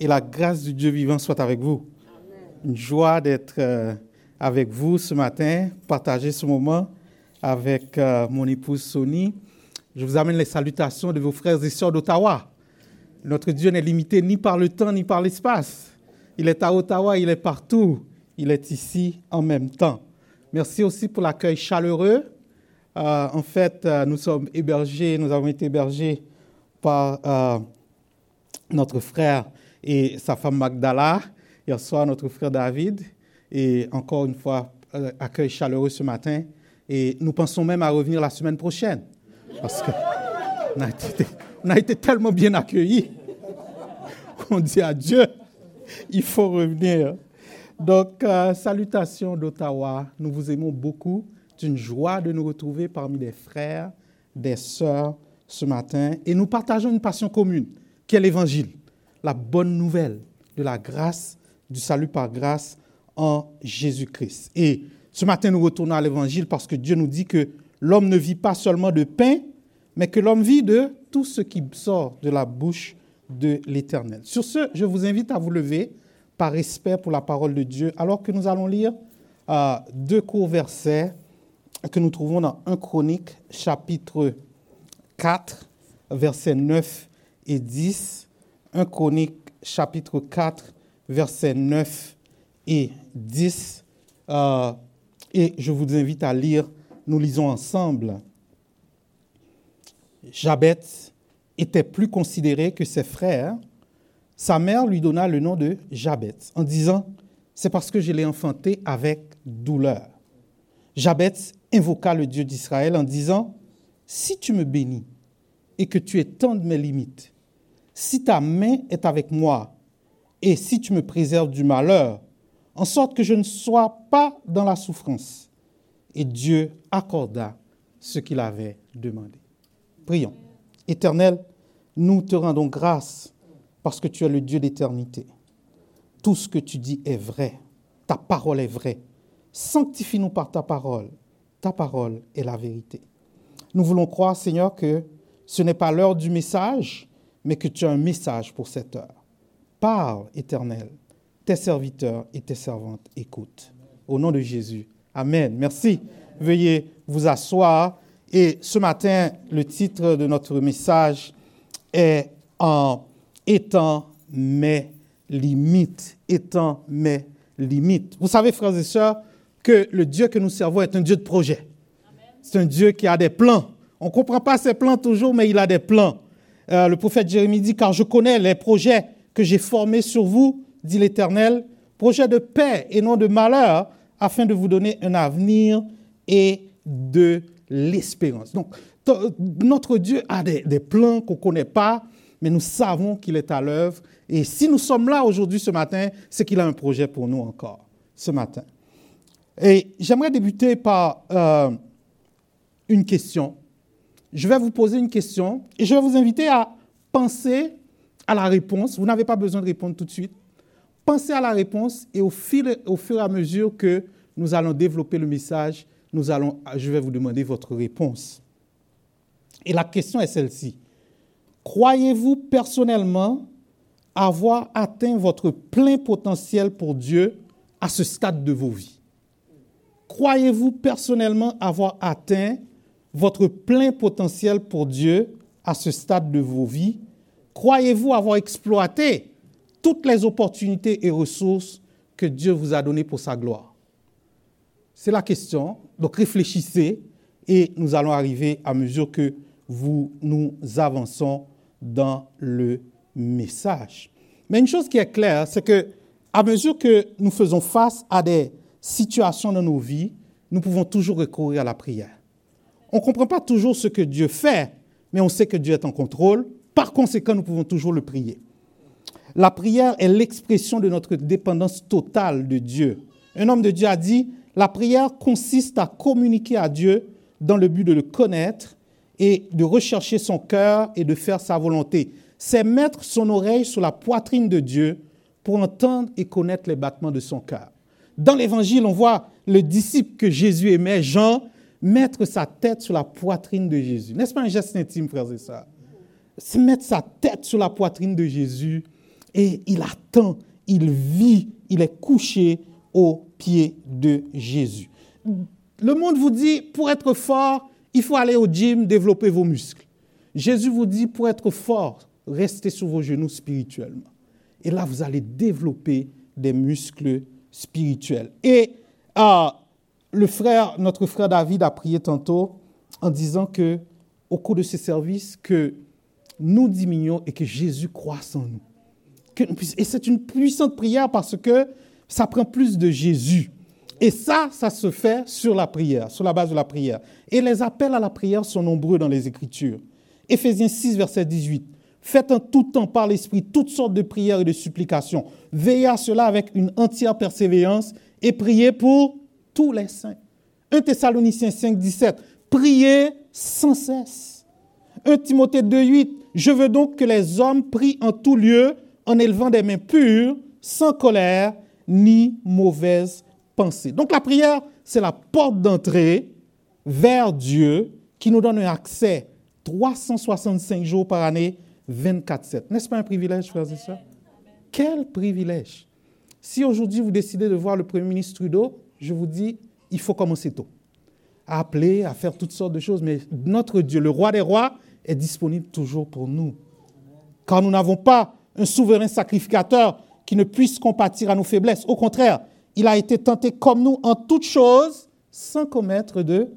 et la grâce du Dieu vivant soient avec vous. Une joie d'être euh, avec vous ce matin, partager ce moment avec euh, mon épouse Sony. Je vous amène les salutations de vos frères et sœurs d'Ottawa. Notre Dieu n'est limité ni par le temps ni par l'espace. Il est à Ottawa, il est partout. Il est ici en même temps. Merci aussi pour l'accueil chaleureux. Euh, en fait, nous sommes hébergés, nous avons été hébergés par notre frère et sa femme Magdala, hier soir notre frère David, et encore une fois, euh, accueil chaleureux ce matin. Et nous pensons même à revenir la semaine prochaine, parce qu'on a été, été tellement bien accueillis qu'on dit à Dieu, il faut revenir. Donc, euh, salutations d'Ottawa, nous vous aimons beaucoup. C'est une joie de nous retrouver parmi des frères, des sœurs ce matin, et nous partageons une passion commune, qui est l'Évangile la bonne nouvelle de la grâce, du salut par grâce en Jésus-Christ. Et ce matin, nous retournons à l'Évangile parce que Dieu nous dit que l'homme ne vit pas seulement de pain, mais que l'homme vit de tout ce qui sort de la bouche de l'Éternel. Sur ce, je vous invite à vous lever par respect pour la parole de Dieu, alors que nous allons lire euh, deux courts versets que nous trouvons dans 1 Chronique, chapitre 4, versets 9 et 10. 1 Chronique chapitre 4, versets 9 et 10. Euh, et je vous invite à lire, nous lisons ensemble. Jabet était plus considéré que ses frères. Sa mère lui donna le nom de Jabet en disant, c'est parce que je l'ai enfanté avec douleur. Jabet invoqua le Dieu d'Israël en disant, si tu me bénis et que tu étendes mes limites, si ta main est avec moi et si tu me préserves du malheur, en sorte que je ne sois pas dans la souffrance. Et Dieu accorda ce qu'il avait demandé. Prions. Éternel, nous te rendons grâce parce que tu es le Dieu d'éternité. Tout ce que tu dis est vrai. Ta parole est vraie. Sanctifie-nous par ta parole. Ta parole est la vérité. Nous voulons croire, Seigneur, que ce n'est pas l'heure du message, mais que tu as un message pour cette heure. Parle, Éternel. Tes serviteurs et tes servantes écoutent. Au nom de Jésus. Amen. Merci. Veuillez vous asseoir. Et ce matin, le titre de notre message est en étant mes limites. Étant mes limites. Vous savez, frères et sœurs, que le Dieu que nous servons est un Dieu de projet. C'est un Dieu qui a des plans. On ne comprend pas ses plans toujours, mais il a des plans. Euh, le prophète Jérémie dit, car je connais les projets que j'ai formés sur vous, dit l'Éternel, projets de paix et non de malheur, afin de vous donner un avenir et de l'espérance. Donc, notre Dieu a des, plans qu'on ne connaît pas, mais nous savons qu'il est à l'œuvre. Et si nous sommes là aujourd'hui, ce matin, c'est qu'il a un projet pour nous encore, ce matin. Et j'aimerais débuter par euh, une question je vais vous poser une question et je vais vous inviter à penser à la réponse. Vous n'avez pas besoin de répondre tout de suite. Pensez à la réponse et au, fil, fur et à mesure que nous allons développer le message, nous allons, je vais vous demander votre réponse. Et la question est celle-ci. Croyez-vous personnellement avoir atteint votre plein potentiel pour Dieu à ce stade de vos vies? Croyez-vous personnellement avoir atteint votre plein potentiel pour Dieu à ce stade de vos vies Croyez-vous avoir exploité toutes les opportunités et ressources que Dieu vous a données pour sa gloire? C'est la question. Donc réfléchissez et nous allons arriver à mesure que vous nous avançons dans le message. Mais une chose qui est claire, c'est que à mesure que nous faisons face à des situations dans nos vies, nous pouvons toujours recourir à la prière. On ne comprend pas toujours ce que Dieu fait, mais on sait que Dieu est en contrôle. Par conséquent, nous pouvons toujours le prier. La prière est l'expression de notre dépendance totale de Dieu. Un homme de Dieu a dit, la prière consiste à communiquer à Dieu dans le but de le connaître et de rechercher son cœur et de faire sa volonté. C'est mettre son oreille sur la poitrine de Dieu pour entendre et connaître les battements de son cœur. Dans l'Évangile, on voit le disciple que Jésus aimait, Jean, mettre sa tête sur la poitrine de Jésus. N'est-ce pas un geste intime, frères et sœurs? C'est mettre sa tête sur la poitrine de Jésus et il attend, il vit, il est couché aux pieds de Jésus. Le monde vous dit, pour être fort, il faut aller au gym, développer vos muscles. Jésus vous dit, pour être fort, restez sur vos genoux spirituellement. Et là, vous allez développer des muscles spirituels. Et euh, le frère, notre frère David a prié tantôt en disant que, au cours de ce service, que nous diminuons et que Jésus croisse en nous. et c'est une puissante prière parce que ça prend plus de Jésus. Et ça, ça se fait sur la prière, sur la base de la prière. Et les appels à la prière sont nombreux dans les Écritures. Éphésiens 6, verset 18. Faites en tout temps par l'Esprit toutes sortes de prières et de supplications. Veillez à cela avec une entière persévérance et priez pour tous les saints. 1 Thessaloniciens 5, 17. Priez sans cesse. 1 Timothée 2, 8. Je veux donc que les hommes prient en tout lieu en élevant des mains pures, sans colère ni mauvaise pensée. Donc la prière, c'est la porte d'entrée vers Dieu qui nous donne un accès 365 jours par année, 24-7. N'est-ce pas un privilège, frères et sœurs? Quel privilège! Si aujourd'hui vous décidez de voir le Premier ministre Trudeau, je vous dis, il faut commencer tôt. À appeler, à faire toutes sortes de choses, mais notre Dieu, le roi des rois, est disponible toujours pour nous. Car nous n'avons pas un souverain sacrificateur qui ne puisse compatir à nos faiblesses. Au contraire, il a été tenté comme nous en toutes choses, sans commettre de...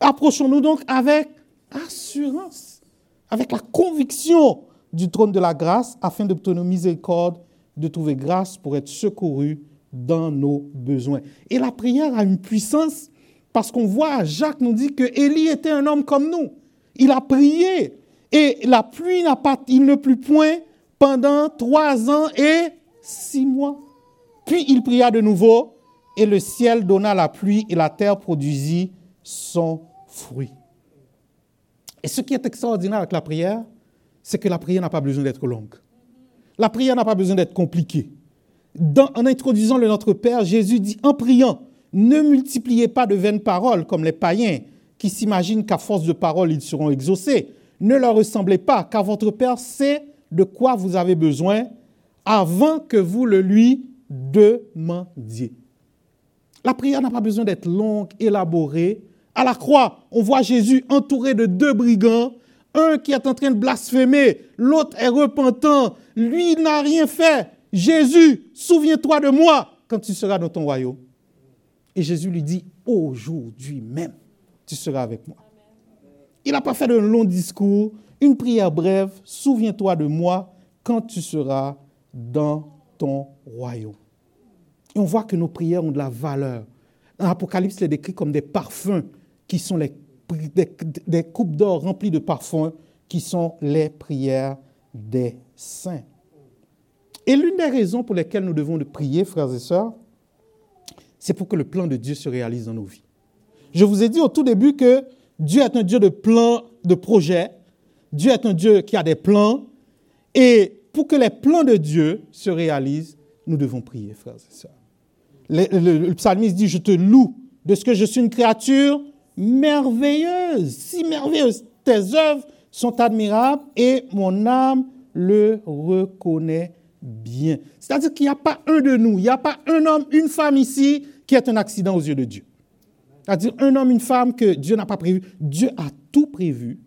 Approchons-nous donc avec assurance, avec la conviction du trône de la grâce, afin d'obtenir miséricorde, de trouver grâce pour être secouru dans nos besoins. Et la prière a une puissance parce qu'on voit, Jacques nous dit que Élie était un homme comme nous. Il a prié et la pluie n'a pas, il ne plut point pendant trois ans et six mois. Puis il pria de nouveau et le ciel donna la pluie et la terre produisit son fruit. Et ce qui est extraordinaire avec la prière, c'est que la prière n'a pas besoin d'être longue. La prière n'a pas besoin d'être compliquée. En introduisant le Notre Père, Jésus dit en priant, ne multipliez pas de vaines paroles comme les païens qui s'imaginent qu'à force de paroles, ils seront exaucés. Ne leur ressemblez pas, car votre Père sait de quoi vous avez besoin avant que vous le lui demandiez. La prière n'a pas besoin d'être longue, élaborée. À la croix, on voit Jésus entouré de deux brigands, un qui est en train de blasphémer, l'autre est repentant, lui n'a rien fait. Jésus, souviens-toi de moi quand tu seras dans ton royaume. Et Jésus lui dit, aujourd'hui même, tu seras avec moi. Il n'a pas fait de long discours, une prière brève, souviens-toi de moi quand tu seras dans ton royaume. Et on voit que nos prières ont de la valeur. Dans l'Apocalypse, les décrit comme des parfums qui sont les, des coupes d'or remplies de parfums qui sont les prières des saints. Et l'une des raisons pour lesquelles nous devons prier, frères et sœurs, c'est pour que le plan de Dieu se réalise dans nos vies. Je vous ai dit au tout début que Dieu est un Dieu de plans, de projets. Dieu est un Dieu qui a des plans. Et pour que les plans de Dieu se réalisent, nous devons prier, frères et sœurs. Le, psalmiste dit, je te loue de ce que je suis une créature merveilleuse, si merveilleuse. Tes œuvres sont admirables et mon âme le reconnaît bien. C'est-à-dire qu'il n'y a pas un de nous, il n'y a pas un homme, une femme ici qui est un accident aux yeux de Dieu. C'est-à-dire un homme, une femme que Dieu n'a pas prévu. Dieu a tout prévu.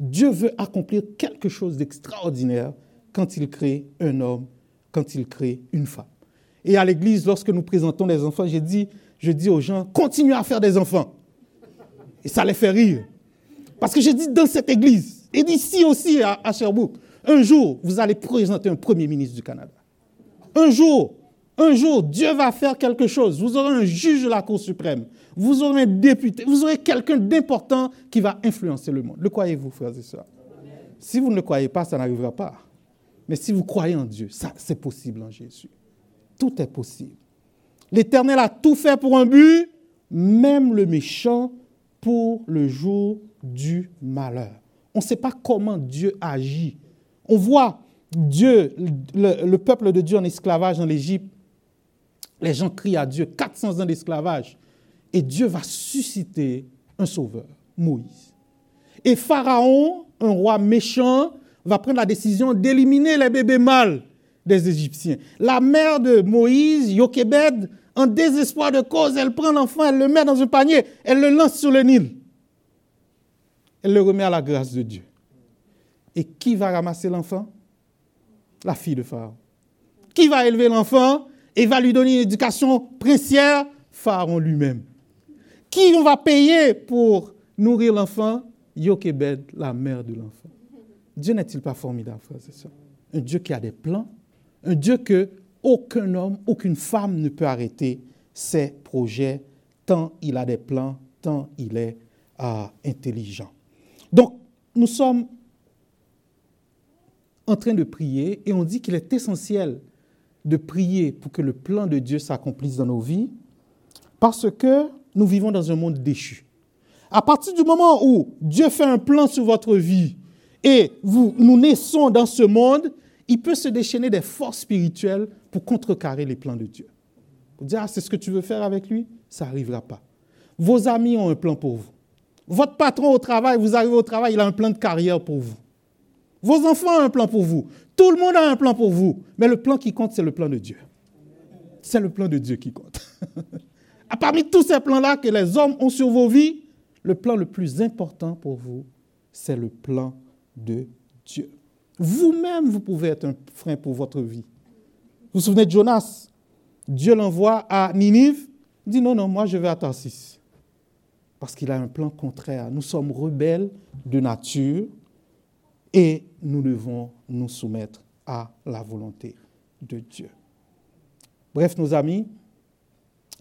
Dieu veut accomplir quelque chose d'extraordinaire quand il crée un homme, quand il crée une femme. Et à l'église, lorsque nous présentons des enfants, j'ai dit, je dis aux gens, continuez à faire des enfants. Et ça les fait rire. Parce que j'ai dit dans cette église, et d'ici aussi à, à Sherbrooke, un jour, vous allez présenter un Premier ministre du Canada. Un jour, un jour, Dieu va faire quelque chose. Vous aurez un juge de la Cour suprême. Vous aurez un député. Vous aurez quelqu'un d'important qui va influencer le monde. Le croyez-vous, frères et sœurs? Si vous ne le croyez pas, ça n'arrivera pas. Mais si vous croyez en Dieu, ça, c'est possible en Jésus. Tout est possible. L'Éternel a tout fait pour un but, même le méchant pour le jour du malheur. On ne sait pas comment Dieu agit on voit Dieu, le, peuple de Dieu en esclavage en Égypte. Les gens crient à Dieu, 400 ans d'esclavage. Et Dieu va susciter un sauveur, Moïse. Et Pharaon, un roi méchant, va prendre la décision d'éliminer les bébés mâles des Égyptiens. La mère de Moïse, Yokebed, en désespoir de cause, elle prend l'enfant, elle le met dans un panier, elle le lance sur le Nil. Elle le remet à la grâce de Dieu. Et qui va ramasser l'enfant? La fille de Pharaon. Qui va élever l'enfant et va lui donner une éducation princière? Pharaon lui-même. Qui va payer pour nourrir l'enfant? Yokebed, la mère de l'enfant. Dieu n'est-il pas formidable, sœurs? Un Dieu qui a des plans, un Dieu que aucun homme, aucune femme ne peut arrêter ses projets, tant il a des plans, tant il est euh, intelligent. Donc, nous sommes en train de prier et on dit qu'il est essentiel de prier pour que le plan de Dieu s'accomplisse dans nos vies parce que nous vivons dans un monde déchu. À partir du moment où Dieu fait un plan sur votre vie et nous naissons dans ce monde, il peut se déchaîner des forces spirituelles pour contrecarrer les plans de Dieu. Vous dire, ah, c'est ce que tu veux faire avec lui? Ça n'arrivera pas. Vos amis ont un plan pour vous. Votre patron au travail, vous arrivez au travail, il a un plan de carrière pour vous. Vos enfants ont un plan pour vous. Tout le monde a un plan pour vous. Mais le plan qui compte, c'est le plan de Dieu. C'est le plan de Dieu qui compte. Parmi tous ces plans-là que les hommes ont sur vos vies, le plan le plus important pour vous, c'est le plan de Dieu. Vous-même, vous pouvez être un frein pour votre vie. Vous vous souvenez de Jonas? Dieu l'envoie à Ninive. Il dit non, non, moi je vais à Tarsis. Parce qu'il a un plan contraire. Nous sommes rebelles de nature et nous devons nous soumettre à la volonté de Dieu. Bref, nos amis,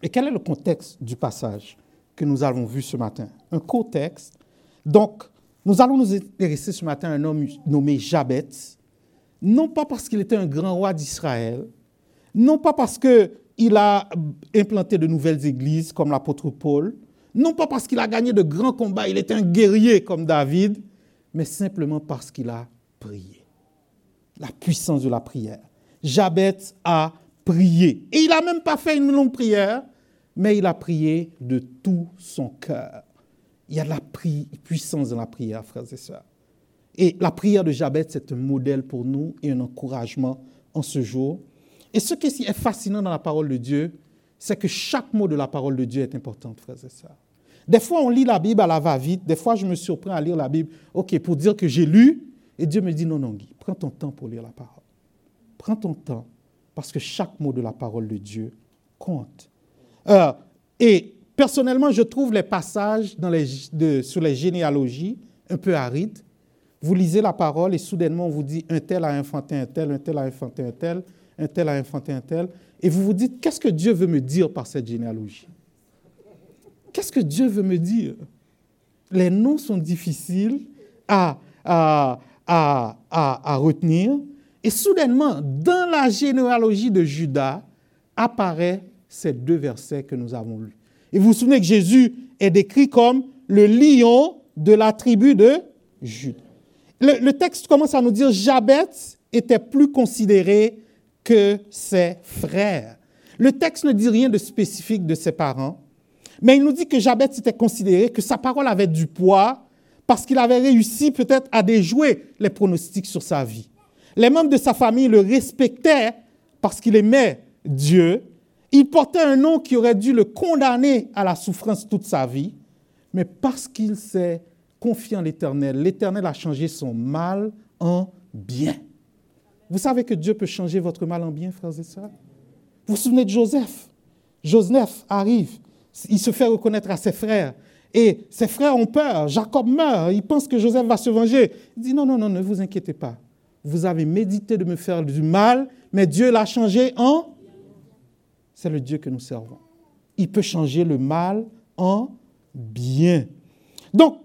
et quel est le contexte du passage que nous avons vu ce matin? Un contexte. Donc, nous allons nous intéresser ce matin à un homme nommé Jabet, non pas parce qu'il était un grand roi d'Israël, non pas parce qu'il a implanté de nouvelles églises comme l'apôtre Paul, non pas parce qu'il a gagné de grands combats, il était un guerrier comme David, mais simplement parce qu'il a prié. La puissance de la prière. Jabet a prié. Et il n'a même pas fait une longue prière, mais il a prié de tout son cœur. Il y a de la puissance dans la prière, frères et sœurs. Et la prière de Jabet, c'est un modèle pour nous et un encouragement en ce jour. Et ce qui est fascinant dans la parole de Dieu, c'est que chaque mot de la parole de Dieu est important, frères et sœurs. Des fois, on lit la Bible à la va-vite. Des fois, je me surprends à lire la Bible, OK, pour dire que j'ai lu. Et Dieu me dit, non, non, Guy, prends ton temps pour lire la parole. Prends ton temps, parce que chaque mot de la parole de Dieu compte. Euh, et personnellement, je trouve les passages sur les généalogies un peu arides. Vous lisez la parole et soudainement on vous dit un tel a infanté un tel, un tel a infanté un tel, un tel a infanté un tel. Et vous vous dites, qu'est-ce que Dieu veut me dire par cette généalogie? Qu'est-ce que Dieu veut me dire? Les noms sont difficiles à, à, à, à, retenir. Et soudainement, dans la généalogie de Judas, apparaît ces deux versets que nous avons lus. Et vous vous souvenez que Jésus est décrit comme le lion de la tribu de Judas. Le, texte commence à nous dire Jabet était plus considéré que ses frères. Le texte ne dit rien de spécifique de ses parents, mais il nous dit que Jabet était considéré, que sa parole avait du poids parce qu'il avait réussi peut-être à déjouer les pronostics sur sa vie. Les membres de sa famille le respectaient parce qu'il aimait Dieu. Il portait un nom qui aurait dû le condamner à la souffrance toute sa vie, mais parce qu'il s'est confié en l'Éternel, l'Éternel a changé son mal en bien. Vous savez que Dieu peut changer votre mal en bien, frères et sœurs? Vous vous souvenez de Joseph? Joseph arrive, il se fait reconnaître à ses frères. Et ses frères ont peur. Jacob meurt. Il pense que Joseph va se venger. Il dit non, non, non, ne vous inquiétez pas. Vous avez médité de me faire du mal, mais Dieu l'a changé en... C'est le Dieu que nous servons. Il peut changer le mal en bien. Donc,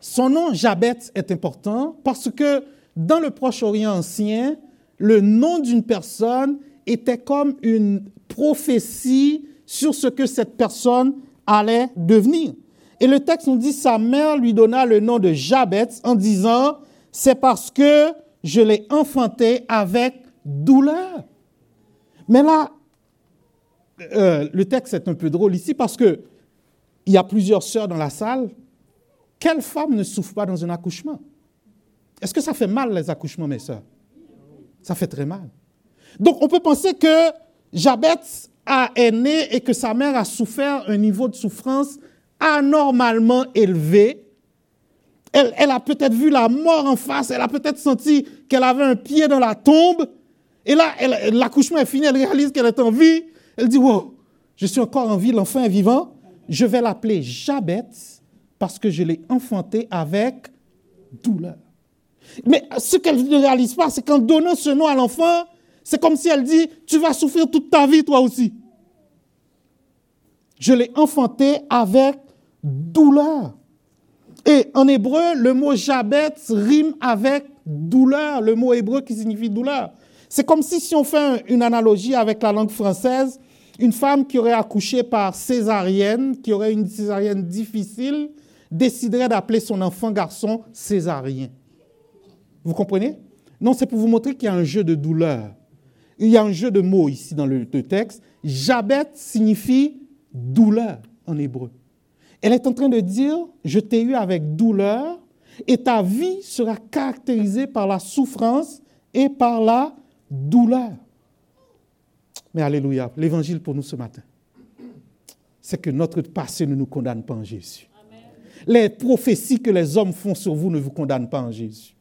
son nom Jabet est important parce que dans le Proche-Orient ancien, le nom d'une personne était comme une prophétie sur ce que cette personne allait devenir. Et le texte nous dit, sa mère lui donna le nom de Jabet en disant, c'est parce que je l'ai enfanté avec douleur. Mais là, euh, le texte est un peu drôle ici parce que il y a plusieurs sœurs dans la salle. Quelle femme ne souffre pas dans un accouchement? Est-ce que ça fait mal les accouchements, mes sœurs? Ça fait très mal. Donc on peut penser que Jabet a, est né et que sa mère a souffert un niveau de souffrance anormalement élevé. Elle, elle a peut-être vu la mort en face, elle a peut-être senti qu'elle avait un pied dans la tombe. Et là, l'accouchement est fini, elle réalise qu'elle est en vie. Elle dit, wow, je suis encore en vie, l'enfant est vivant. Je vais l'appeler Jabet parce que je l'ai enfanté avec douleur. Mais ce qu'elle ne réalise pas, c'est qu'en donnant ce nom à l'enfant, c'est comme si elle dit, tu vas souffrir toute ta vie toi aussi. Je l'ai enfanté avec douleur. Et en hébreu, le mot Jabet rime avec douleur, le mot hébreu qui signifie douleur. C'est comme si, si on fait une analogie avec la langue française, une femme qui aurait accouché par césarienne, qui aurait une césarienne difficile, déciderait d'appeler son enfant garçon césarien. Vous comprenez? Non, c'est pour vous montrer qu'il y a un jeu de douleur. Il y a un jeu de mots ici dans le, texte. Jabet signifie douleur en hébreu. Elle est en train de dire, je t'ai eu avec douleur et ta vie sera caractérisée par la souffrance et par la douleur. Mais alléluia, l'évangile pour nous ce matin, c'est que notre passé ne nous condamne pas en Jésus. Les prophéties que les hommes font sur vous ne vous condamnent pas en Jésus.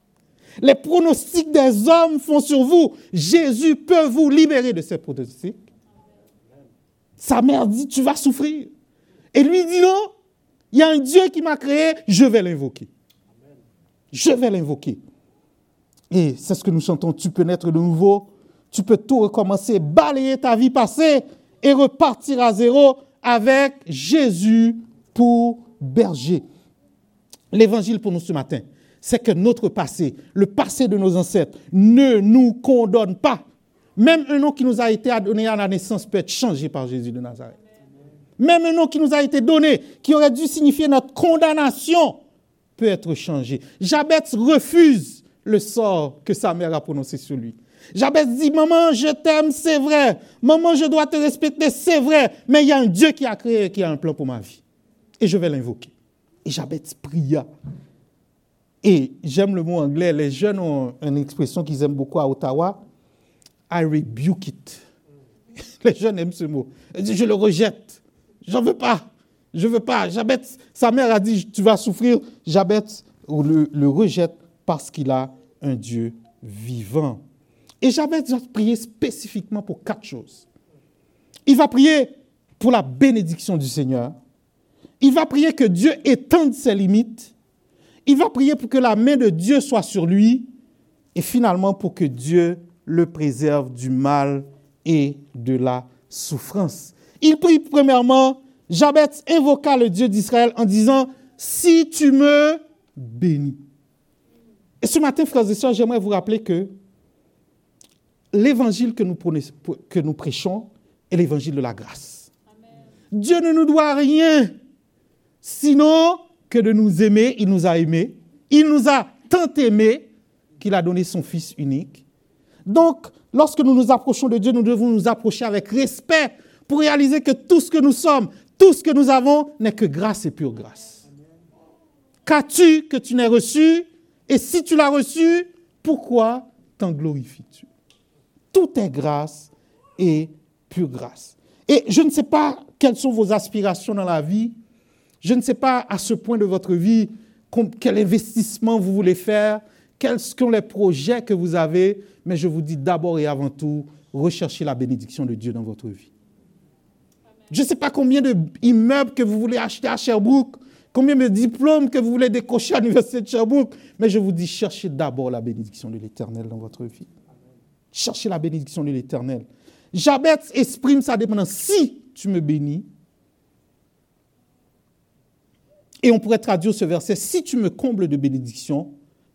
Les pronostics des hommes font sur vous. Jésus peut vous libérer de ces pronostics. Sa mère dit, tu vas souffrir. Et lui dit, non, il y a un Dieu qui m'a créé, je vais l'invoquer. Je vais l'invoquer. Et c'est ce que nous chantons, tu peux naître de nouveau, tu peux tout recommencer, balayer ta vie passée et repartir à zéro avec Jésus pour berger. L'évangile pour nous ce matin, c'est que notre passé, le passé de nos ancêtres, ne nous condamne pas. Même un nom qui nous a été donné à la naissance peut être changé par Jésus de Nazareth. Même un nom qui nous a été donné, qui aurait dû signifier notre condamnation, peut être changé. Jabez refuse le sort que sa mère a prononcé sur lui. Jabez dit, maman, je t'aime, c'est vrai. Maman, je dois te respecter, c'est vrai. Mais il y a un Dieu qui a créé, qui a un plan pour ma vie. Et je vais l'invoquer. Et Jabez pria. Et j'aime le mot anglais. Les jeunes ont une expression qu'ils aiment beaucoup à Ottawa. I rebuke it. Les jeunes aiment ce mot. Je le rejette. J'en veux pas. Je veux pas. Jabez, sa mère a dit, tu vas souffrir. Jabez le, le rejette parce qu'il a un Dieu vivant. Et Jabez va prier spécifiquement pour quatre choses. Il va prier pour la bénédiction du Seigneur. Il va prier que Dieu étende ses limites. Il va prier pour que la main de Dieu soit sur lui. Et finalement, pour que Dieu le préserve du mal et de la souffrance. Il prie premièrement, Jabez invoqua le Dieu d'Israël en disant, si tu me bénis. Et ce matin, frères et sœurs, j'aimerais vous rappeler que l'évangile que nous, que nous prêchons est l'évangile de la grâce. Dieu ne nous doit rien, sinon que de nous aimer. Il nous a aimés. Il nous a tant aimés qu'il a donné son Fils unique. Donc, lorsque nous nous approchons de Dieu, nous devons nous approcher avec respect pour réaliser que tout ce que nous sommes, tout ce que nous avons n'est que grâce et pure grâce. Qu'as-tu que tu n'aies reçu? Et si tu l'as reçu, pourquoi t'en glorifies-tu? Tout est grâce et pure grâce. Et je ne sais pas quelles sont vos aspirations dans la vie. Je ne sais pas à ce point de votre vie quel investissement vous voulez faire, quels sont les projets que vous avez, mais je vous dis d'abord et avant tout, recherchez la bénédiction de Dieu dans votre vie. Je ne sais pas combien d'immeubles que vous voulez acheter à Sherbrooke, combien de diplômes que vous voulez décocher à l'Université de Sherbrooke, mais je vous dis, cherchez d'abord la bénédiction de l'Éternel dans votre vie. Cherchez la bénédiction de l'Éternel. Jabez exprime sa dépendance. Si tu me bénis, et on pourrait traduire ce verset, si tu me combles de bénédiction,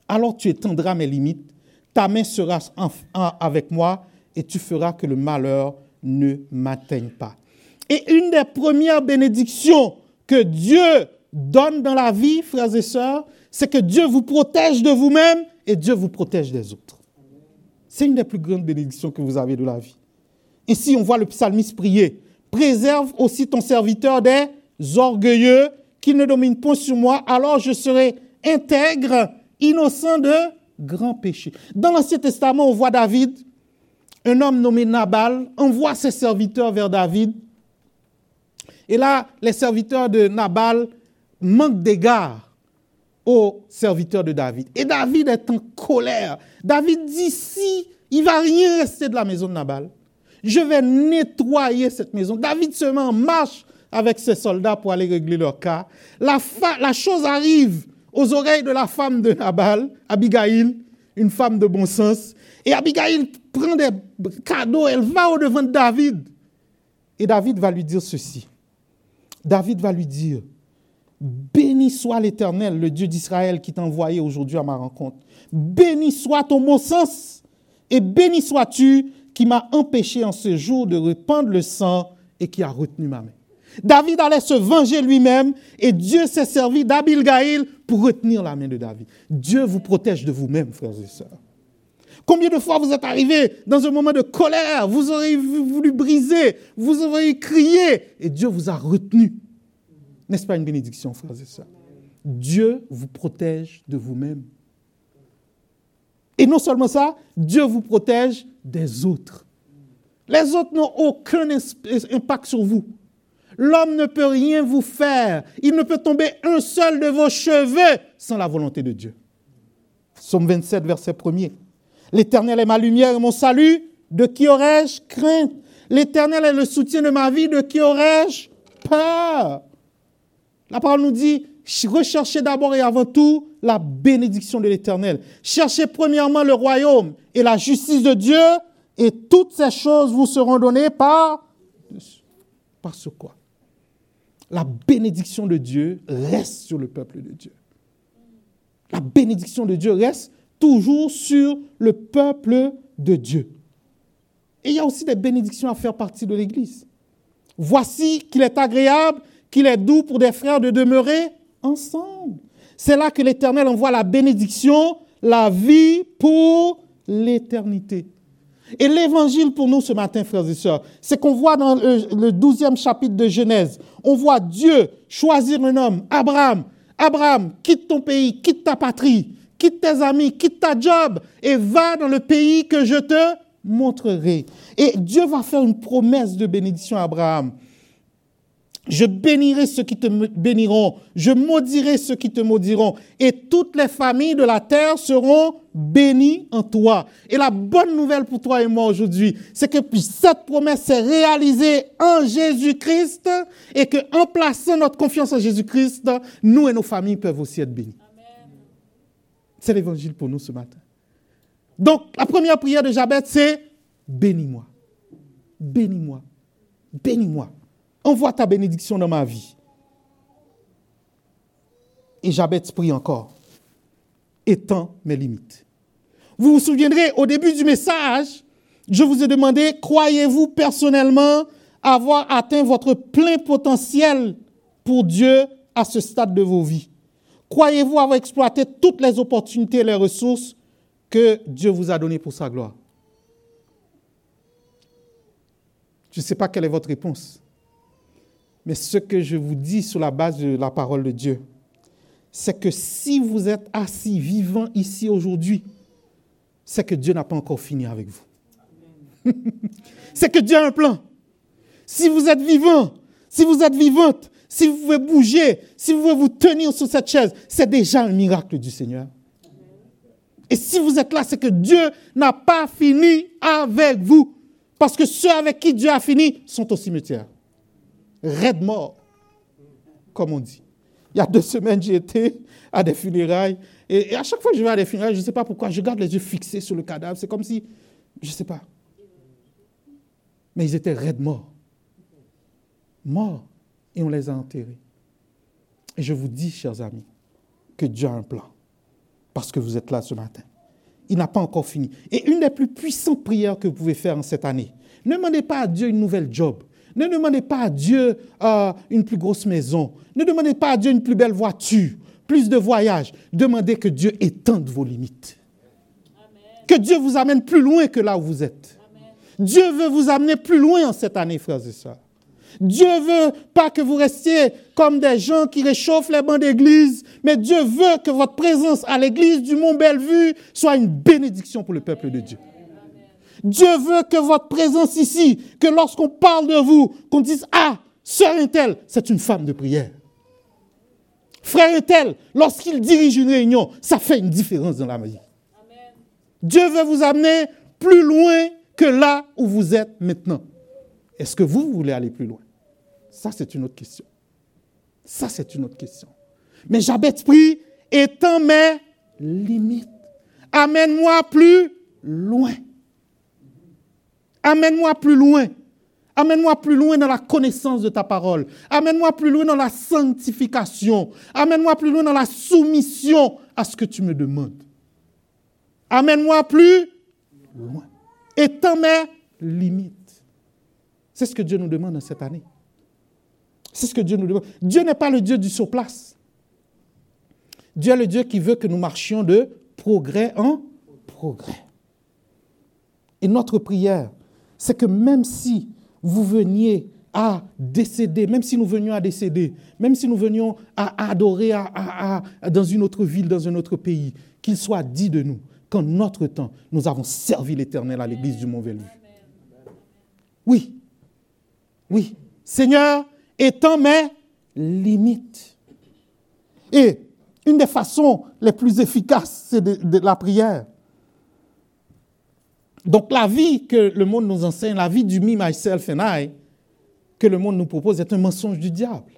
alors tu étendras mes limites, ta main sera avec moi et tu feras que le malheur ne m'atteigne pas. Et une des premières bénédictions que Dieu donne dans la vie, frères et sœurs, c'est que Dieu vous protège de vous-même et Dieu vous protège des autres. C'est une des plus grandes bénédictions que vous avez de la vie. Ici, on voit le psalmiste prier. Préserve aussi ton serviteur des orgueilleux qui ne dominent point sur moi, alors je serai intègre, innocent de grand péché. Dans l'Ancien Testament, on voit David, un homme nommé Nabal, envoie ses serviteurs vers David. Et là, les serviteurs de Nabal manquent d'égard aux serviteurs de David. Et David est en colère. David dit, si il va rien rester de la maison de Nabal, je vais nettoyer cette maison. David se met en marche avec ses soldats pour aller régler leur cas. La, chose arrive aux oreilles de la femme de Nabal, Abigail, une femme de bon sens. Et Abigail prend des cadeaux, elle va au devant de David. Et David va lui dire ceci. David va lui dire, Béni soit l'Éternel, le Dieu d'Israël qui t'a envoyé aujourd'hui à ma rencontre. Béni soit ton bon sens et béni sois-tu qui m'a empêché en ce jour de répandre le sang et qui a retenu ma main. David allait se venger lui-même et Dieu s'est servi d'Abilgaïl pour retenir la main de David. Dieu vous protège de vous-même, frères et sœurs. Combien de fois vous êtes arrivés dans un moment de colère, vous auriez voulu briser, vous auriez crié et Dieu vous a retenu. N'est-ce pas une bénédiction, frères et sœurs? Dieu vous protège de vous-même. Et non seulement ça, Dieu vous protège des autres. Les autres n'ont aucun impact sur vous. L'homme ne peut rien vous faire. Il ne peut tomber un seul de vos cheveux sans la volonté de Dieu. Somme 27, verset 1er. L'Éternel est ma lumière et mon salut. De qui aurais-je crainte? L'Éternel est le soutien de ma vie. De qui aurais-je peur? La parole nous dit, recherchez d'abord et avant tout la bénédiction de l'Éternel. Cherchez premièrement le royaume et la justice de Dieu et toutes ces choses vous seront données par... Par ce quoi? La bénédiction de Dieu reste sur le peuple de Dieu. La bénédiction de Dieu reste toujours sur le peuple de Dieu. Et il y a aussi des bénédictions à faire partie de l'Église. Voici qu'il est agréable, qu'il est doux pour des frères de demeurer ensemble. C'est là que l'Éternel envoie la bénédiction, la vie pour l'éternité. Et l'évangile pour nous ce matin, frères et sœurs, c'est qu'on voit dans le douzième chapitre de Genèse, on voit Dieu choisir un homme, Abraham. Abraham, quitte ton pays, quitte ta patrie, quitte tes amis, quitte ta job et va dans le pays que je te montrerai. Et Dieu va faire une promesse de bénédiction à Abraham. Je bénirai ceux qui te béniront, je maudirai ceux qui te maudiront, et toutes les familles de la terre seront bénies en toi. Et la bonne nouvelle pour toi et moi aujourd'hui, c'est que cette promesse s'est réalisée en Jésus-Christ, et que en plaçant notre confiance en Jésus-Christ, nous et nos familles peuvent aussi être bénis. C'est l'évangile pour nous ce matin. Donc, la première prière de Jabez, c'est bénis-moi. Bénis-moi. Bénis-moi. Envoie ta bénédiction dans ma vie. Et Jabez prie encore. Étends mes limites. Vous vous souviendrez, au début du message, je vous ai demandé, croyez-vous personnellement avoir atteint votre plein potentiel pour Dieu à ce stade de vos vies? Croyez-vous avoir exploité toutes les opportunités et les ressources que Dieu vous a données pour sa gloire? Je ne sais pas quelle est votre réponse. Mais ce que je vous dis sur la base de la parole de Dieu, c'est que si vous êtes assis, vivant ici aujourd'hui, c'est que Dieu n'a pas encore fini avec vous. c'est que Dieu a un plan. Si vous êtes vivant, si vous êtes vivante, si vous pouvez bouger, si vous pouvez vous tenir sur cette chaise, c'est déjà un miracle du Seigneur. Et si vous êtes là, c'est que Dieu n'a pas fini avec vous. Parce que ceux avec qui Dieu a fini sont au cimetière raide mort, comme on dit. Il y a deux semaines, j'ai été à des funérailles. Et, à chaque fois que je vais à des funérailles, je ne sais pas pourquoi, je garde les yeux fixés sur le cadavre. C'est comme si, je ne sais pas. Mais ils étaient raides morts. Morts. Et on les a enterrés. Et je vous dis, chers amis, que Dieu a un plan. Parce que vous êtes là ce matin. Il n'a pas encore fini. Et une des plus puissantes prières que vous pouvez faire en cette année, ne demandez pas à Dieu une nouvelle job. Ne demandez pas à Dieu euh, une plus grosse maison. Ne demandez pas à Dieu une plus belle voiture, plus de voyages. Demandez que Dieu étende vos limites. Que Dieu vous amène plus loin que là où vous êtes. Dieu veut vous amener plus loin en cette année, frères et sœurs. Dieu veut pas que vous restiez comme des gens qui réchauffent les bancs d'église, mais Dieu veut que votre présence à l'église du Mont Bellevue soit une bénédiction pour le peuple de Dieu. Dieu veut que votre présence ici, que lorsqu'on parle de vous, qu'on dise, ah, sœur Intel, c'est une femme de prière. Frère Intel, lorsqu'il dirige une réunion, ça fait une différence dans la vie. Dieu veut vous amener plus loin que là où vous êtes maintenant. Est-ce que vous, voulez aller plus loin? Ça, c'est une autre question. Ça, c'est une autre question. Mais j'habite pris étant mes limites. Amène-moi plus loin. Amène-moi plus loin. Amène-moi plus loin dans la connaissance de ta parole. Amène-moi plus loin dans la sanctification. Amène-moi plus loin dans la soumission à ce que tu me demandes. Amène-moi plus loin. Étant mes limites. C'est ce que Dieu nous demande cette année. C'est ce que Dieu nous demande. Dieu n'est pas le Dieu du surplace. Dieu est le Dieu qui veut que nous marchions de progrès en progrès. Et notre prière, c'est que même si vous veniez à décéder, même si nous venions à décéder, même si nous venions à adorer dans une autre ville, dans un autre pays, qu'il soit dit de nous qu'en notre temps, nous avons servi l'Éternel à l'église du Mont-Velu. Oui, oui, Seigneur, étant mes limites. Et une des façons les plus efficaces, c'est de, la prière. Donc la vie que le monde nous enseigne, la vie du me, myself and I, que le monde nous propose, est un mensonge du diable.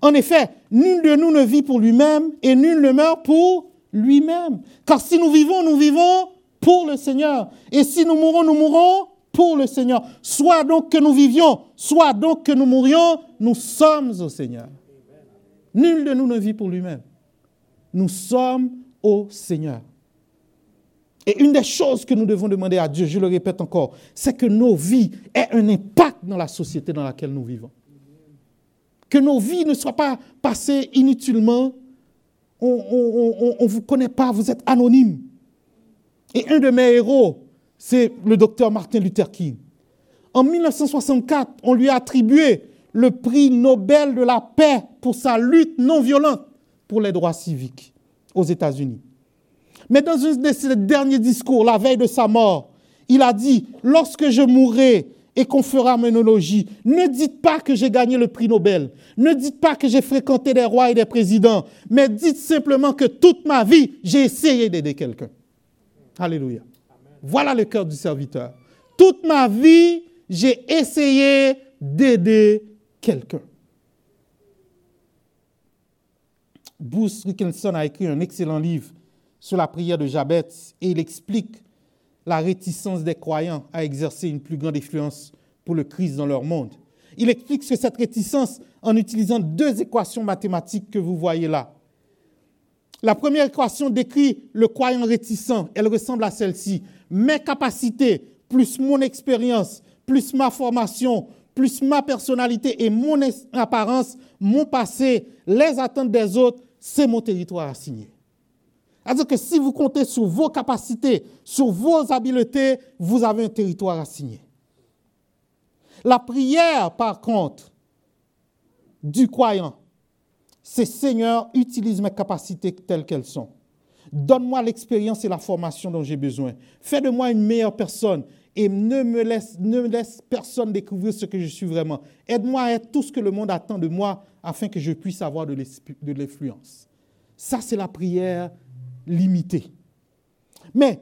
En effet, nul de nous ne vit pour lui-même et nul ne meurt pour lui-même. Car si nous vivons, nous vivons pour le Seigneur. Et si nous mourons, nous mourons pour le Seigneur. Soit donc que nous vivions, soit donc que nous mourions, nous sommes au Seigneur. Nul de nous ne vit pour lui-même. Nous sommes au Seigneur. Et une des choses que nous devons demander à Dieu, je le répète encore, c'est que nos vies aient un impact dans la société dans laquelle nous vivons. Que nos vies ne soient pas passées inutilement. On ne vous connaît pas, vous êtes anonyme. Et un de mes héros, c'est le docteur Martin Luther King. En 1964, on lui a attribué le prix Nobel de la paix pour sa lutte non violente pour les droits civiques aux États-Unis. Mais dans un de ses derniers discours, la veille de sa mort, il a dit, lorsque je mourrai et qu'on fera monologie, ne dites pas que j'ai gagné le prix Nobel, ne dites pas que j'ai fréquenté des rois et des présidents, mais dites simplement que toute ma vie, j'ai essayé d'aider quelqu'un. Alléluia. Voilà le cœur du serviteur. Toute ma vie, j'ai essayé d'aider quelqu'un. Bruce Rickinson a écrit un excellent livre sur la prière de Jabez et il explique la réticence des croyants à exercer une plus grande influence pour le Christ dans leur monde. Il explique que cette réticence en utilisant deux équations mathématiques que vous voyez là. La première équation décrit le croyant réticent. Elle ressemble à celle-ci mes capacités, plus mon expérience, plus ma formation, plus ma personnalité et mon apparence, mon passé, les attentes des autres, c'est mon territoire assigné. C'est-à-dire que si vous comptez sur vos capacités, sur vos habiletés, vous avez un territoire assigné. La prière, par contre, du croyant, c'est Seigneur, utilise mes capacités telles qu'elles sont. Donne-moi l'expérience et la formation dont j'ai besoin. Fais de moi une meilleure personne et ne me laisse, ne laisse personne découvrir ce que je suis vraiment. Aide-moi à être tout ce que le monde attend de moi afin que je puisse avoir de l'influence. Ça, c'est la prière limitée. Mais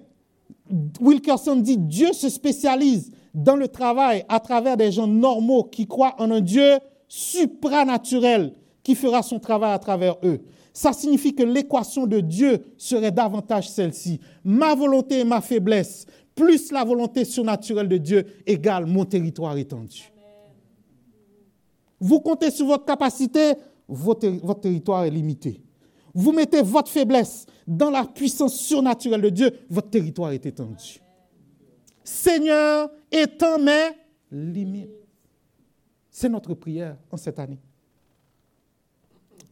Wilkerson dit, Dieu se spécialise dans le travail à travers des gens normaux qui croient en un Dieu supranaturel qui fera son travail à travers eux ça signifie que l'équation de Dieu serait davantage celle-ci. Ma volonté et ma faiblesse, plus la volonté surnaturelle de Dieu, égale mon territoire étendu. Vous comptez sur votre capacité, votre, votre territoire est limité. Vous mettez votre faiblesse dans la puissance surnaturelle de Dieu, votre territoire est étendu. Seigneur, étends mes limites. C'est notre prière en cette année.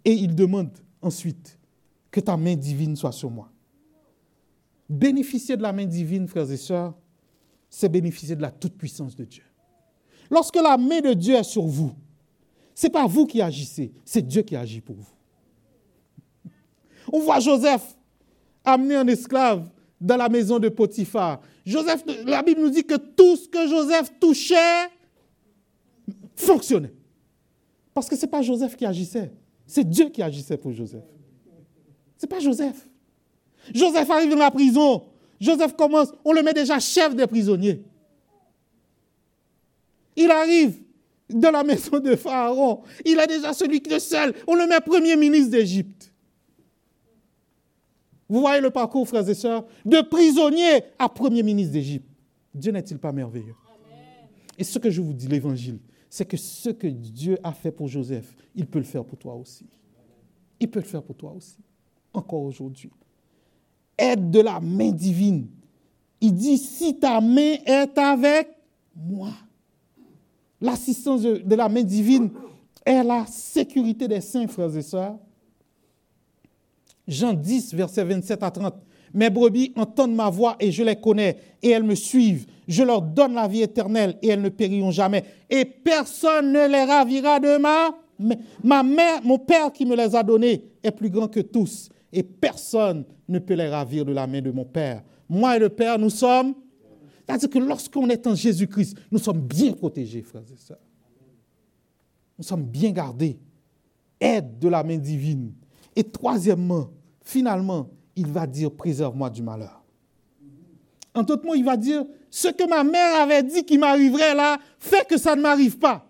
Et il demande ensuite que ta main divine soit sur moi. Bénéficier de la main divine, frères et sœurs, c'est bénéficier de la toute-puissance de Dieu. Lorsque la main de Dieu est sur vous, Ce n'est pas vous qui agissez, c'est Dieu qui agit pour vous. On voit Joseph amené en esclave dans la maison de Potiphar. Joseph, la Bible nous dit que tout ce que Joseph touchait fonctionnait. Parce que ce n'est pas Joseph qui agissait, c'est Dieu qui agissait pour Joseph. Ce n'est pas Joseph. Joseph arrive dans la prison. Joseph commence, on le met déjà chef des prisonniers. Il arrive dans la maison de Pharaon. Il est déjà celui qui est seul. On le met premier ministre d'Égypte. Vous voyez le parcours, frères et sœurs, de prisonnier à premier ministre d'Égypte. Dieu n'est-il pas merveilleux? Et ce que je vous dis, l'évangile, c'est que ce que Dieu a fait pour Joseph, il peut le faire pour toi aussi. Il peut le faire pour toi aussi, encore aujourd'hui. Aide de la main divine. Il dit, si ta main est avec moi. L'assistance de, la main divine est la sécurité des saints, frères et sœurs. Jean 10, verset 27 à 30. Mes brebis entendent ma voix et je les connais et elles me suivent. Je leur donne la vie éternelle et elles ne périront jamais. Et personne ne les ravira de ma Ma mère, mon père qui me les a donnés est plus grand que tous et personne ne peut les ravir de la main de mon père. Moi et le père, nous sommes c'est-à-dire que lorsqu'on est en Jésus-Christ, nous sommes bien protégés, frères et sœurs. Nous sommes bien gardés. Aide de la main divine. Et troisièmement, finalement, il va dire préserve-moi du malheur. En d'autres mots, il va dire ce que ma mère avait dit qui m'arriverait là, fait que ça ne m'arrive pas.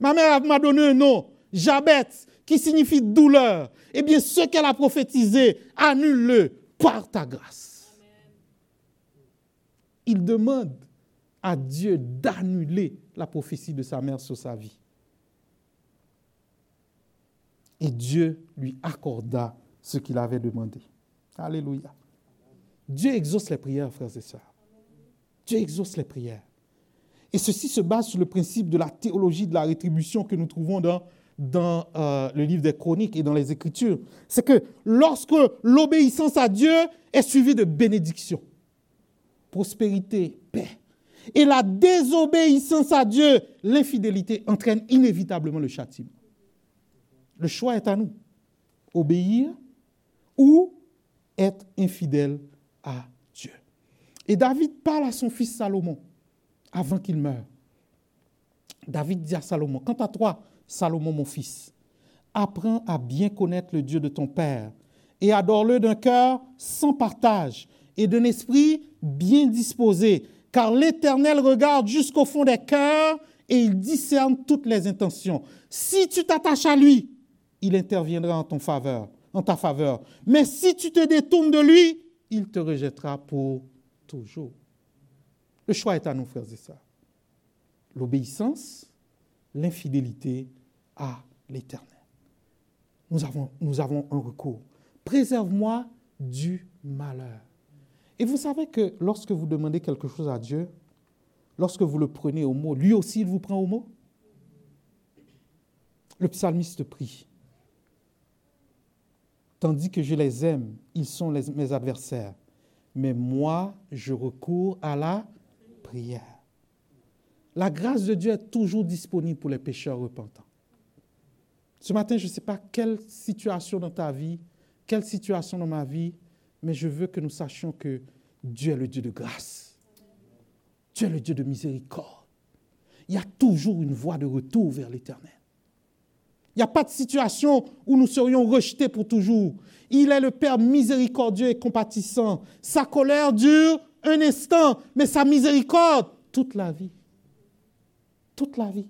Ma mère m'a donné un nom, Jabet, qui signifie douleur. Eh bien, ce qu'elle a prophétisé, annule-le par ta grâce il demande à Dieu d'annuler la prophétie de sa mère sur sa vie. Et Dieu lui accorda ce qu'il avait demandé. Alléluia. Dieu exauce les prières, frères et sœurs. Dieu exauce les prières. Et ceci se base sur le principe de la théologie de la rétribution que nous trouvons dans, euh, le livre des chroniques et dans les Écritures. C'est que lorsque l'obéissance à Dieu est suivie de bénédiction, prospérité, paix. Et la désobéissance à Dieu, l'infidélité entraîne inévitablement le châtiment. Le choix est à nous. Obéir ou être infidèle à Dieu. Et David parle à son fils Salomon avant qu'il meure. David dit à Salomon, quant à toi, Salomon mon fils, apprends à bien connaître le Dieu de ton Père et adore-le d'un cœur sans partage et d'un esprit bien disposé, car l'Éternel regarde jusqu'au fond des cœurs et il discerne toutes les intentions. Si tu t'attaches à lui, il interviendra en ta faveur. Mais si tu te détournes de lui, il te rejettera pour toujours. Le choix est à nous, frères et sœurs. L'obéissance, l'infidélité à l'Éternel. Nous avons, nous avons un recours. Préserve-moi du malheur. Et vous savez que lorsque vous demandez quelque chose à Dieu, lorsque vous le prenez au mot, lui aussi, il vous prend au mot? Le psalmiste prie. Tandis que je les aime, ils sont mes adversaires. Mais moi, je recours à la prière. La grâce de Dieu est toujours disponible pour les pécheurs repentants. Ce matin, je ne sais pas quelle situation dans ta vie, quelle situation dans ma vie mais je veux que nous sachions que Dieu est le Dieu de grâce. Dieu est le Dieu de miséricorde. Il y a toujours une voie de retour vers l'éternel. Il n'y a pas de situation où nous serions rejetés pour toujours. Il est le Père miséricordieux et compatissant. Sa colère dure un instant, mais sa miséricorde toute la vie. Toute la vie.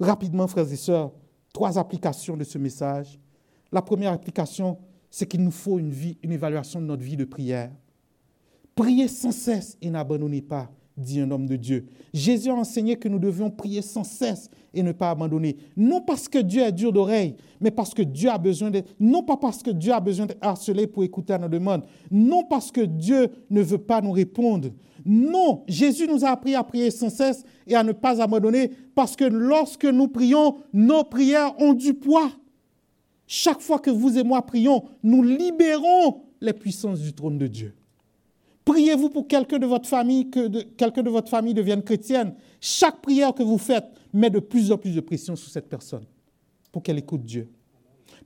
Rapidement, frères et sœurs, trois applications de ce message. La première application, c'est qu'il nous faut une, évaluation de notre vie de prière. Priez sans cesse et n'abandonnez pas, dit un homme de Dieu. Jésus a enseigné que nous devions prier sans cesse et ne pas abandonner. Non parce que Dieu est dur d'oreille, mais parce que Dieu a besoin d'être, non pas parce que Dieu a besoin d'être harcelé pour écouter nos demandes, non parce que Dieu ne veut pas nous répondre. Non, Jésus nous a appris à prier sans cesse et à ne pas abandonner parce que lorsque nous prions, nos prières ont du poids. Chaque fois que vous et moi prions, nous libérons les puissances du trône de Dieu. Priez-vous pour quelqu'un de votre famille, que quelqu'un de votre famille devienne chrétienne. Chaque prière que vous faites met de plus en plus de pression sur cette personne pour qu'elle écoute Dieu.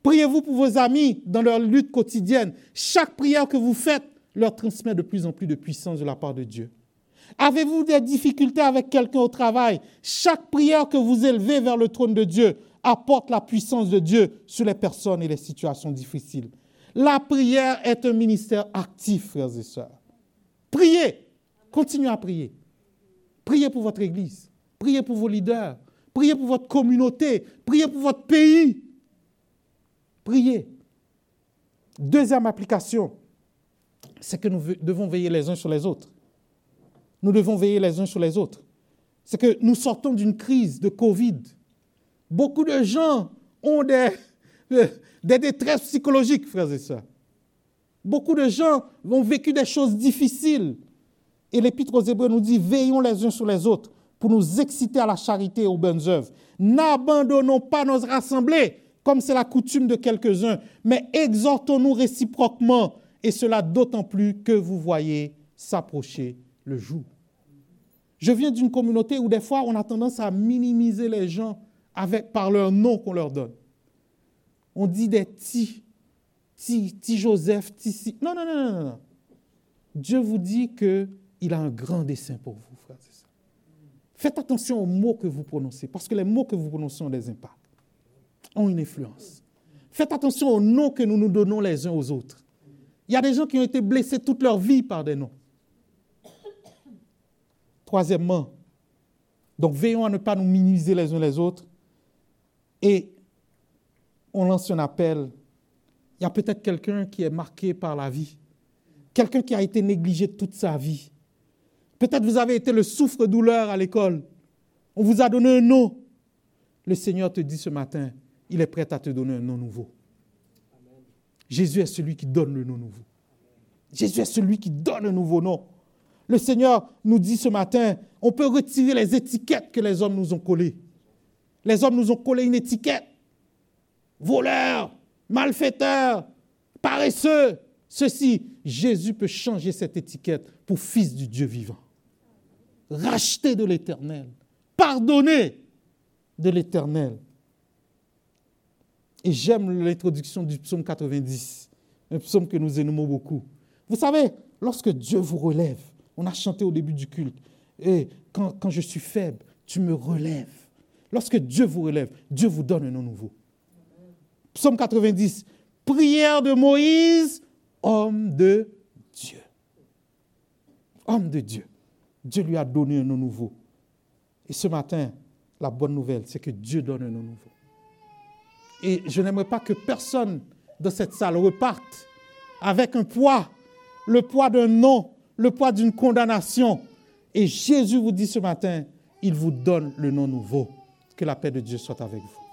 Priez-vous pour vos amis dans leur lutte quotidienne. Chaque prière que vous faites leur transmet de plus en plus de puissance de la part de Dieu. Avez-vous des difficultés avec quelqu'un au travail? Chaque prière que vous élevez vers le trône de Dieu apporte la puissance de Dieu sur les personnes et les situations difficiles. La prière est un ministère actif, frères et sœurs. Priez, continuez à prier. Priez pour votre Église, priez pour vos leaders, priez pour votre communauté, priez pour votre pays. Priez. Deuxième application, c'est que nous devons veiller les uns sur les autres. Nous devons veiller les uns sur les autres. C'est que nous sortons d'une crise de Covid. Beaucoup de gens ont des, des détresses psychologiques, frères et sœurs. Beaucoup de gens ont vécu des choses difficiles. Et l'Épître aux Hébreux nous dit, veillons les uns sur les autres pour nous exciter à la charité et aux bonnes œuvres. N'abandonnons pas nos rassemblées, comme c'est la coutume de quelques-uns, mais exhortons-nous réciproquement, et cela d'autant plus que vous voyez s'approcher le jour. Je viens d'une communauté où des fois on a tendance à minimiser les gens avec, par leur nom qu'on leur donne. On dit des ti, ti, ti Joseph, ti si. Non, non, non, non, non. Dieu vous dit qu'il a un grand dessein pour vous, frères et sœurs. Faites attention aux mots que vous prononcez, parce que les mots que vous prononcez ont des impacts, ont une influence. Faites attention aux noms que nous nous donnons les uns aux autres. Il y a des gens qui ont été blessés toute leur vie par des noms. Troisièmement, donc veillons à ne pas nous minimiser les uns les autres. Et on lance un appel. Il y a peut-être quelqu'un qui est marqué par la vie, quelqu'un qui a été négligé toute sa vie. Peut-être vous avez été le souffre-douleur à l'école. On vous a donné un nom. Le Seigneur te dit ce matin, il est prêt à te donner un nom nouveau. Jésus est celui qui donne le nom nouveau. Jésus est celui qui donne un nouveau nom. Le Seigneur nous dit ce matin, on peut retirer les étiquettes que les hommes nous ont collées. Les hommes nous ont collé une étiquette. Voleur, malfaiteur, paresseux. Ceci, Jésus peut changer cette étiquette pour fils du Dieu vivant. Racheté de l'éternel. Pardonné de l'éternel. Et j'aime l'introduction du psaume 90, un psaume que nous aimons beaucoup. Vous savez, lorsque Dieu vous relève, on a chanté au début du culte. Et quand, quand je suis faible, tu me relèves. Lorsque Dieu vous relève, Dieu vous donne un nom nouveau. Psaume 90. Prière de Moïse, homme de Dieu. Homme de Dieu. Dieu lui a donné un nom nouveau. Et ce matin, la bonne nouvelle, c'est que Dieu donne un nom nouveau. Et je n'aimerais pas que personne dans cette salle reparte avec un poids, le poids d'un nom le poids d'une condamnation. Et Jésus vous dit ce matin, il vous donne le nom nouveau. Que la paix de Dieu soit avec vous.